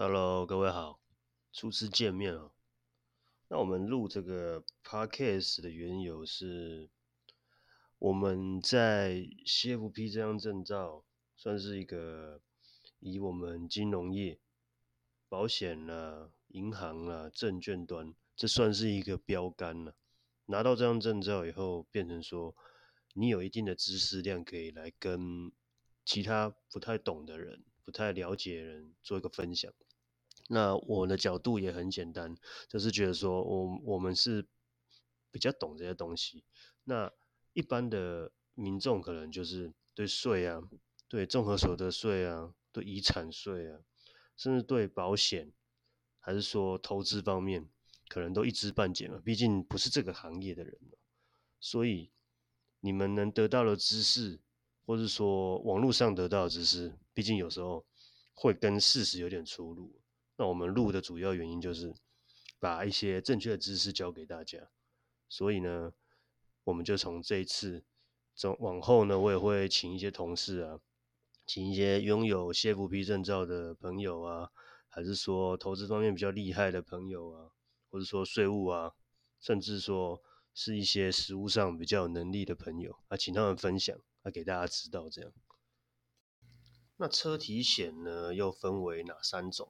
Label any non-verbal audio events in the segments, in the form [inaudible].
Hello，各位好，初次见面哦。那我们录这个 podcast 的缘由是，我们在 CFP 这张证照算是一个以我们金融业、保险啦、银行啦、证券端，这算是一个标杆了。拿到这张证照以后，变成说你有一定的知识量，可以来跟其他不太懂的人、不太了解的人做一个分享。那我的角度也很简单，就是觉得说，我我们是比较懂这些东西。那一般的民众可能就是对税啊，对综合所得税啊，对遗产税啊，甚至对保险，还是说投资方面，可能都一知半解嘛。毕竟不是这个行业的人嘛，所以你们能得到的知识，或是说网络上得到的知识，毕竟有时候会跟事实有点出入。那我们录的主要原因就是把一些正确的知识教给大家，所以呢，我们就从这一次，从往后呢，我也会请一些同事啊，请一些拥有 CFP 证照的朋友啊，还是说投资方面比较厉害的朋友啊，或者说税务啊，甚至说是一些实务上比较有能力的朋友啊，请他们分享啊，给大家知道这样。那车体险呢，又分为哪三种？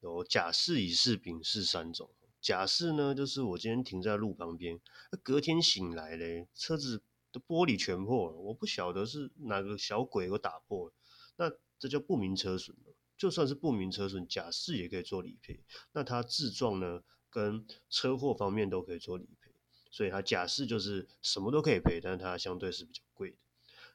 有甲式、乙式、丙式三种。甲式呢，就是我今天停在路旁边，隔天醒来嘞，车子的玻璃全破了，我不晓得是哪个小鬼给我打破了，那这叫不明车损就算是不明车损，甲式也可以做理赔。那它自撞呢，跟车祸方面都可以做理赔，所以它甲式就是什么都可以赔，但它相对是比较贵的。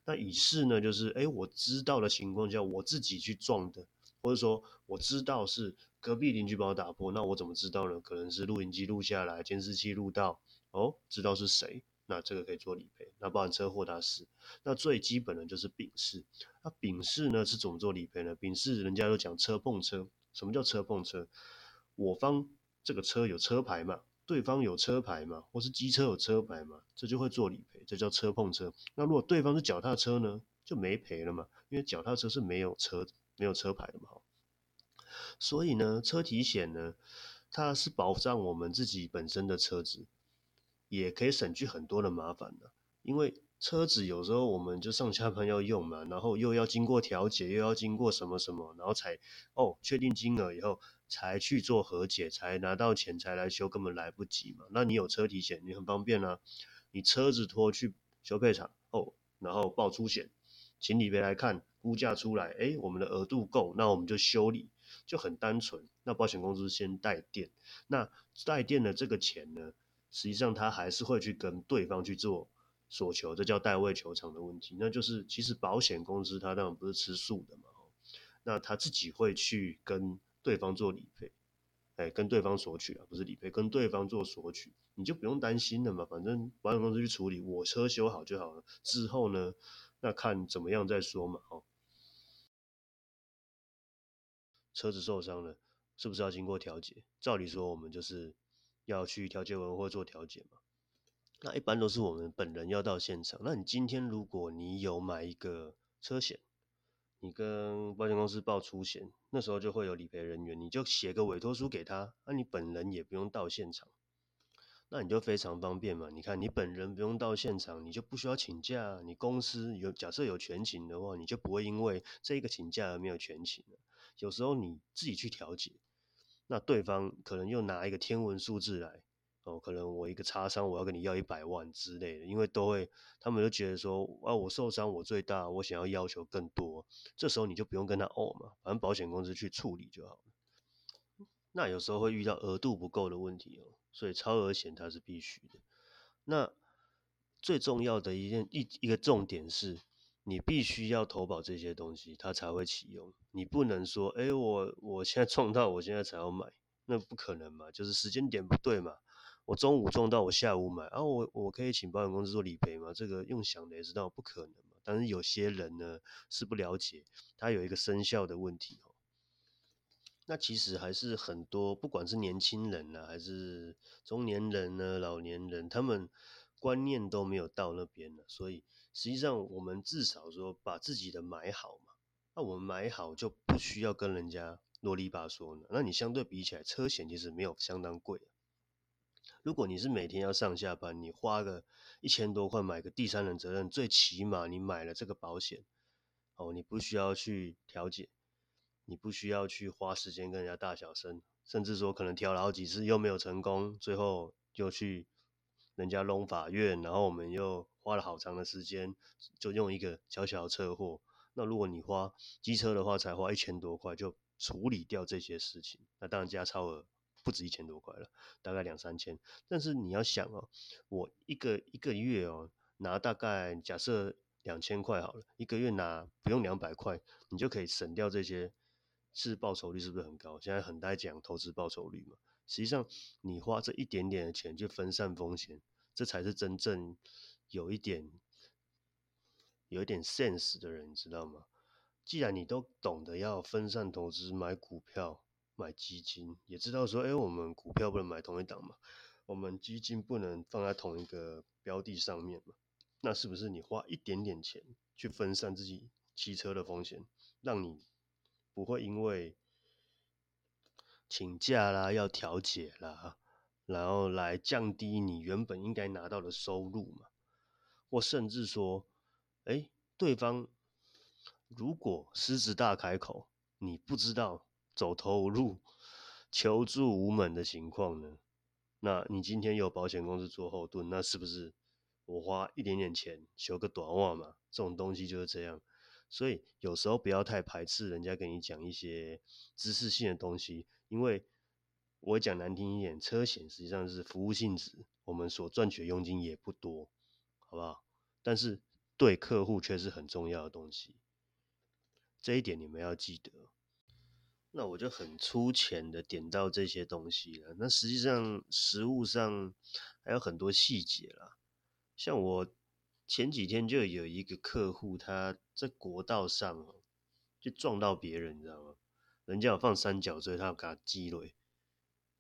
那乙式呢，就是哎，我知道的情况下，我自己去撞的。或者说我知道是隔壁邻居把我打破，那我怎么知道呢？可能是录音机录下来，监视器录到，哦，知道是谁，那这个可以做理赔。那包含车祸它是，那最基本的就是丙式。那丙式呢是怎么做理赔呢？丙式人家都讲车碰车，什么叫车碰车？我方这个车有车牌嘛，对方有车牌嘛，或是机车有车牌嘛，这就会做理赔，这叫车碰车。那如果对方是脚踏车呢，就没赔了嘛，因为脚踏车是没有车。没有车牌的嘛，所以呢，车体险呢，它是保障我们自己本身的车子，也可以省去很多的麻烦的。因为车子有时候我们就上下班要用嘛，然后又要经过调解，又要经过什么什么，然后才哦确定金额以后才去做和解，才拿到钱才来修，根本来不及嘛。那你有车体险，你很方便啊，你车子拖去修配厂哦，然后报出险，请理赔来看。估价出来，哎，我们的额度够，那我们就修理，就很单纯。那保险公司先代垫，那代垫的这个钱呢，实际上他还是会去跟对方去做索求，这叫代位求偿的问题。那就是其实保险公司他当然不是吃素的嘛，那他自己会去跟对方做理赔，哎，跟对方索取啊，不是理赔，跟对方做索取，你就不用担心了嘛，反正保险公司去处理，我车修好就好了。之后呢，那看怎么样再说嘛，哦。车子受伤了，是不是要经过调解？照理说，我们就是要去调解委员会做调解嘛。那一般都是我们本人要到现场。那你今天如果你有买一个车险，你跟保险公司报出险，那时候就会有理赔人员，你就写个委托书给他，那你本人也不用到现场，那你就非常方便嘛。你看，你本人不用到现场，你就不需要请假。你公司有假设有全勤的话，你就不会因为这一个请假而没有全勤。有时候你自己去调解，那对方可能又拿一个天文数字来，哦，可能我一个擦伤，我要跟你要一百万之类的，因为都会，他们就觉得说，啊，我受伤我最大，我想要要求更多，这时候你就不用跟他哦嘛，反正保险公司去处理就好了。那有时候会遇到额度不够的问题哦，所以超额险它是必须的。那最重要的一件一一个重点是。你必须要投保这些东西，它才会启用。你不能说，哎，我我现在 [laughs] 撞到，我现在才要买，那不可能嘛，就是时间点不对嘛。我中午撞到，我下午买，啊，我我可以请保险公司做理赔吗？这个用想的也知道不可能嘛。但是有些人呢是不了解，他有一个生效的问题哦。那其实还是很多，不管是年轻人呢，还是中年人呢，老年人，他们。观念都没有到那边了，所以实际上我们至少说把自己的买好嘛。那我们买好就不需要跟人家啰里吧嗦呢？那你相对比起来，车险其实没有相当贵。如果你是每天要上下班，你花个一千多块买个第三人责任，最起码你买了这个保险，哦，你不需要去调解，你不需要去花时间跟人家大小声，甚至说可能调了好几次又没有成功，最后又去人家弄法院，然后我们又花了好长的时间，就用一个小小的车祸。那如果你花机车的话，才花一千多块就处理掉这些事情，那当然加超额。不止一千多块了，大概两三千。但是你要想哦，我一个一个月哦，拿大概假设两千块好了，一个月拿不用两百块，你就可以省掉这些，是报酬率是不是很高？现在很在讲投资报酬率嘛，实际上你花这一点点的钱去分散风险，这才是真正有一点有一点 sense 的人，你知道吗？既然你都懂得要分散投资，买股票。买基金也知道说，哎，我们股票不能买同一档嘛，我们基金不能放在同一个标的上面嘛，那是不是你花一点点钱去分散自己汽车的风险，让你不会因为请假啦、要调解啦，然后来降低你原本应该拿到的收入嘛？或甚至说，哎，对方如果狮子大开口，你不知道。走投无路、求助无门的情况呢？那你今天有保险公司做后盾，那是不是我花一点点钱修个短袜嘛？这种东西就是这样。所以有时候不要太排斥人家跟你讲一些知识性的东西，因为我讲难听一点，车险实际上是服务性质，我们所赚取的佣金也不多，好不好？但是对客户却是很重要的东西，这一点你们要记得。那我就很粗浅的点到这些东西了。那实际上实物上还有很多细节啦。像我前几天就有一个客户，他在国道上就撞到别人，你知道吗？人家有放三角锥，他要给他击落，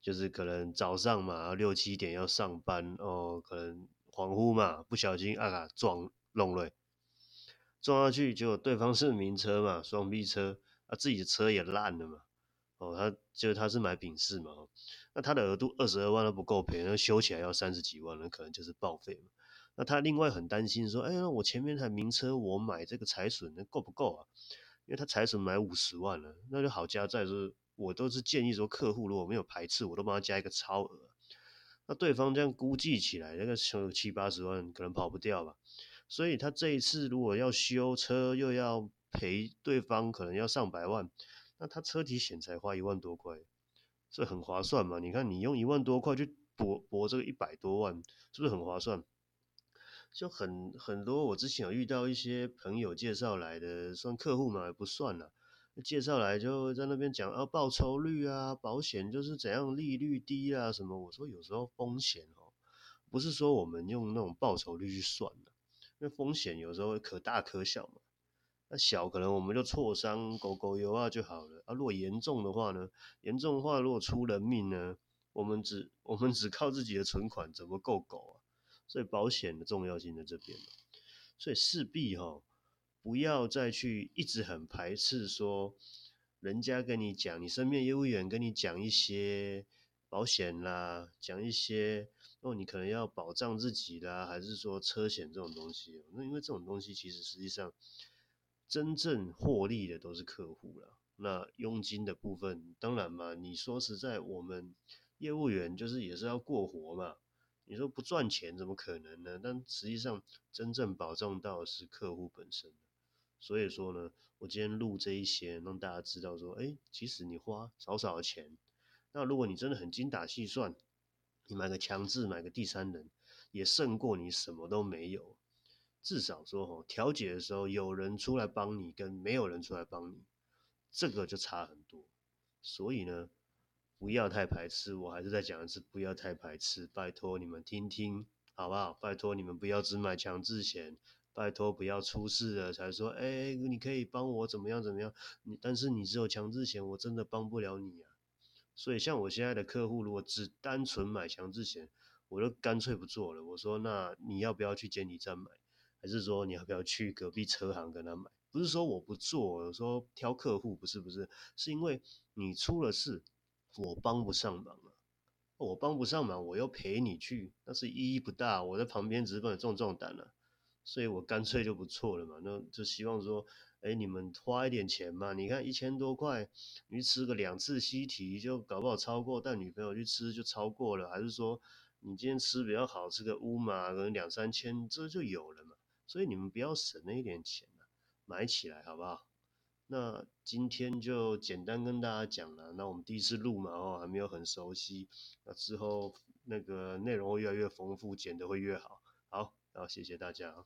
就是可能早上嘛，六七点要上班哦，可能恍惚嘛，不小心啊撞弄了，撞下去结果对方是名车嘛，双 B 车。啊，自己的车也烂了嘛，哦，他就他是买丙式嘛，那他的额度二十二万都不够赔，那修起来要三十几万，那可能就是报废嘛。那他另外很担心说，哎呀，我前面台名车我买这个财损那够不够啊？因为他财损买五十万了，那就好加在是，我都是建议说客户如果没有排斥，我都帮他加一个超额。那对方这样估计起来，那个修七八十万可能跑不掉吧。所以他这一次如果要修车又要。赔对方可能要上百万，那他车体险才花一万多块，这很划算嘛？你看你用一万多块去博博这个一百多万，是不是很划算？就很很多，我之前有遇到一些朋友介绍来的，算客户嘛，不算了。介绍来就在那边讲啊，报酬率啊，保险就是怎样，利率低啊什么。我说有时候风险哦，不是说我们用那种报酬率去算的，因为风险有时候可大可小嘛。那小可能我们就挫伤狗狗油啊就好了啊。如果严重的话呢？严重的话如果出人命呢？我们只我们只靠自己的存款怎么够狗啊？所以保险的重要性在这边所以势必哈，不要再去一直很排斥说，人家跟你讲，你身边业务员跟你讲一些保险啦，讲一些哦，你可能要保障自己啦，还是说车险这种东西？那因为这种东西其实实际上。真正获利的都是客户了，那佣金的部分，当然嘛，你说实在，我们业务员就是也是要过活嘛。你说不赚钱怎么可能呢？但实际上真正保障到的是客户本身。所以说呢，我今天录这一些，让大家知道说，哎，即使你花少少的钱，那如果你真的很精打细算，你买个强制，买个第三人，也胜过你什么都没有。至少说吼，调解的时候有人出来帮你，跟没有人出来帮你，这个就差很多。所以呢，不要太排斥。我还是再讲一次，不要太排斥。拜托你们听听，好不好？拜托你们不要只买强制险，拜托不要出事了才说，哎，你可以帮我怎么样怎么样？你但是你只有强制险，我真的帮不了你啊。所以像我现在的客户，如果只单纯买强制险，我就干脆不做了。我说，那你要不要去监理站买？还是说你要不要去隔壁车行跟他买？不是说我不做，我说挑客户不是不是，是因为你出了事，我帮不上忙啊，我帮不上忙，我又陪你去，那是意义不大。我在旁边只是帮你壮壮胆了，所以我干脆就不错了嘛。那就希望说，哎，你们花一点钱嘛，你看一千多块，你吃个两次西提就搞不好超过，带女朋友去吃就超过了，还是说你今天吃比较好，吃个乌马可能两三千，这就有了嘛。所以你们不要省那一点钱啊，买起来好不好？那今天就简单跟大家讲了。那我们第一次录嘛，哦，还没有很熟悉。那之后那个内容会越来越丰富，剪的会越好。好，然后谢谢大家。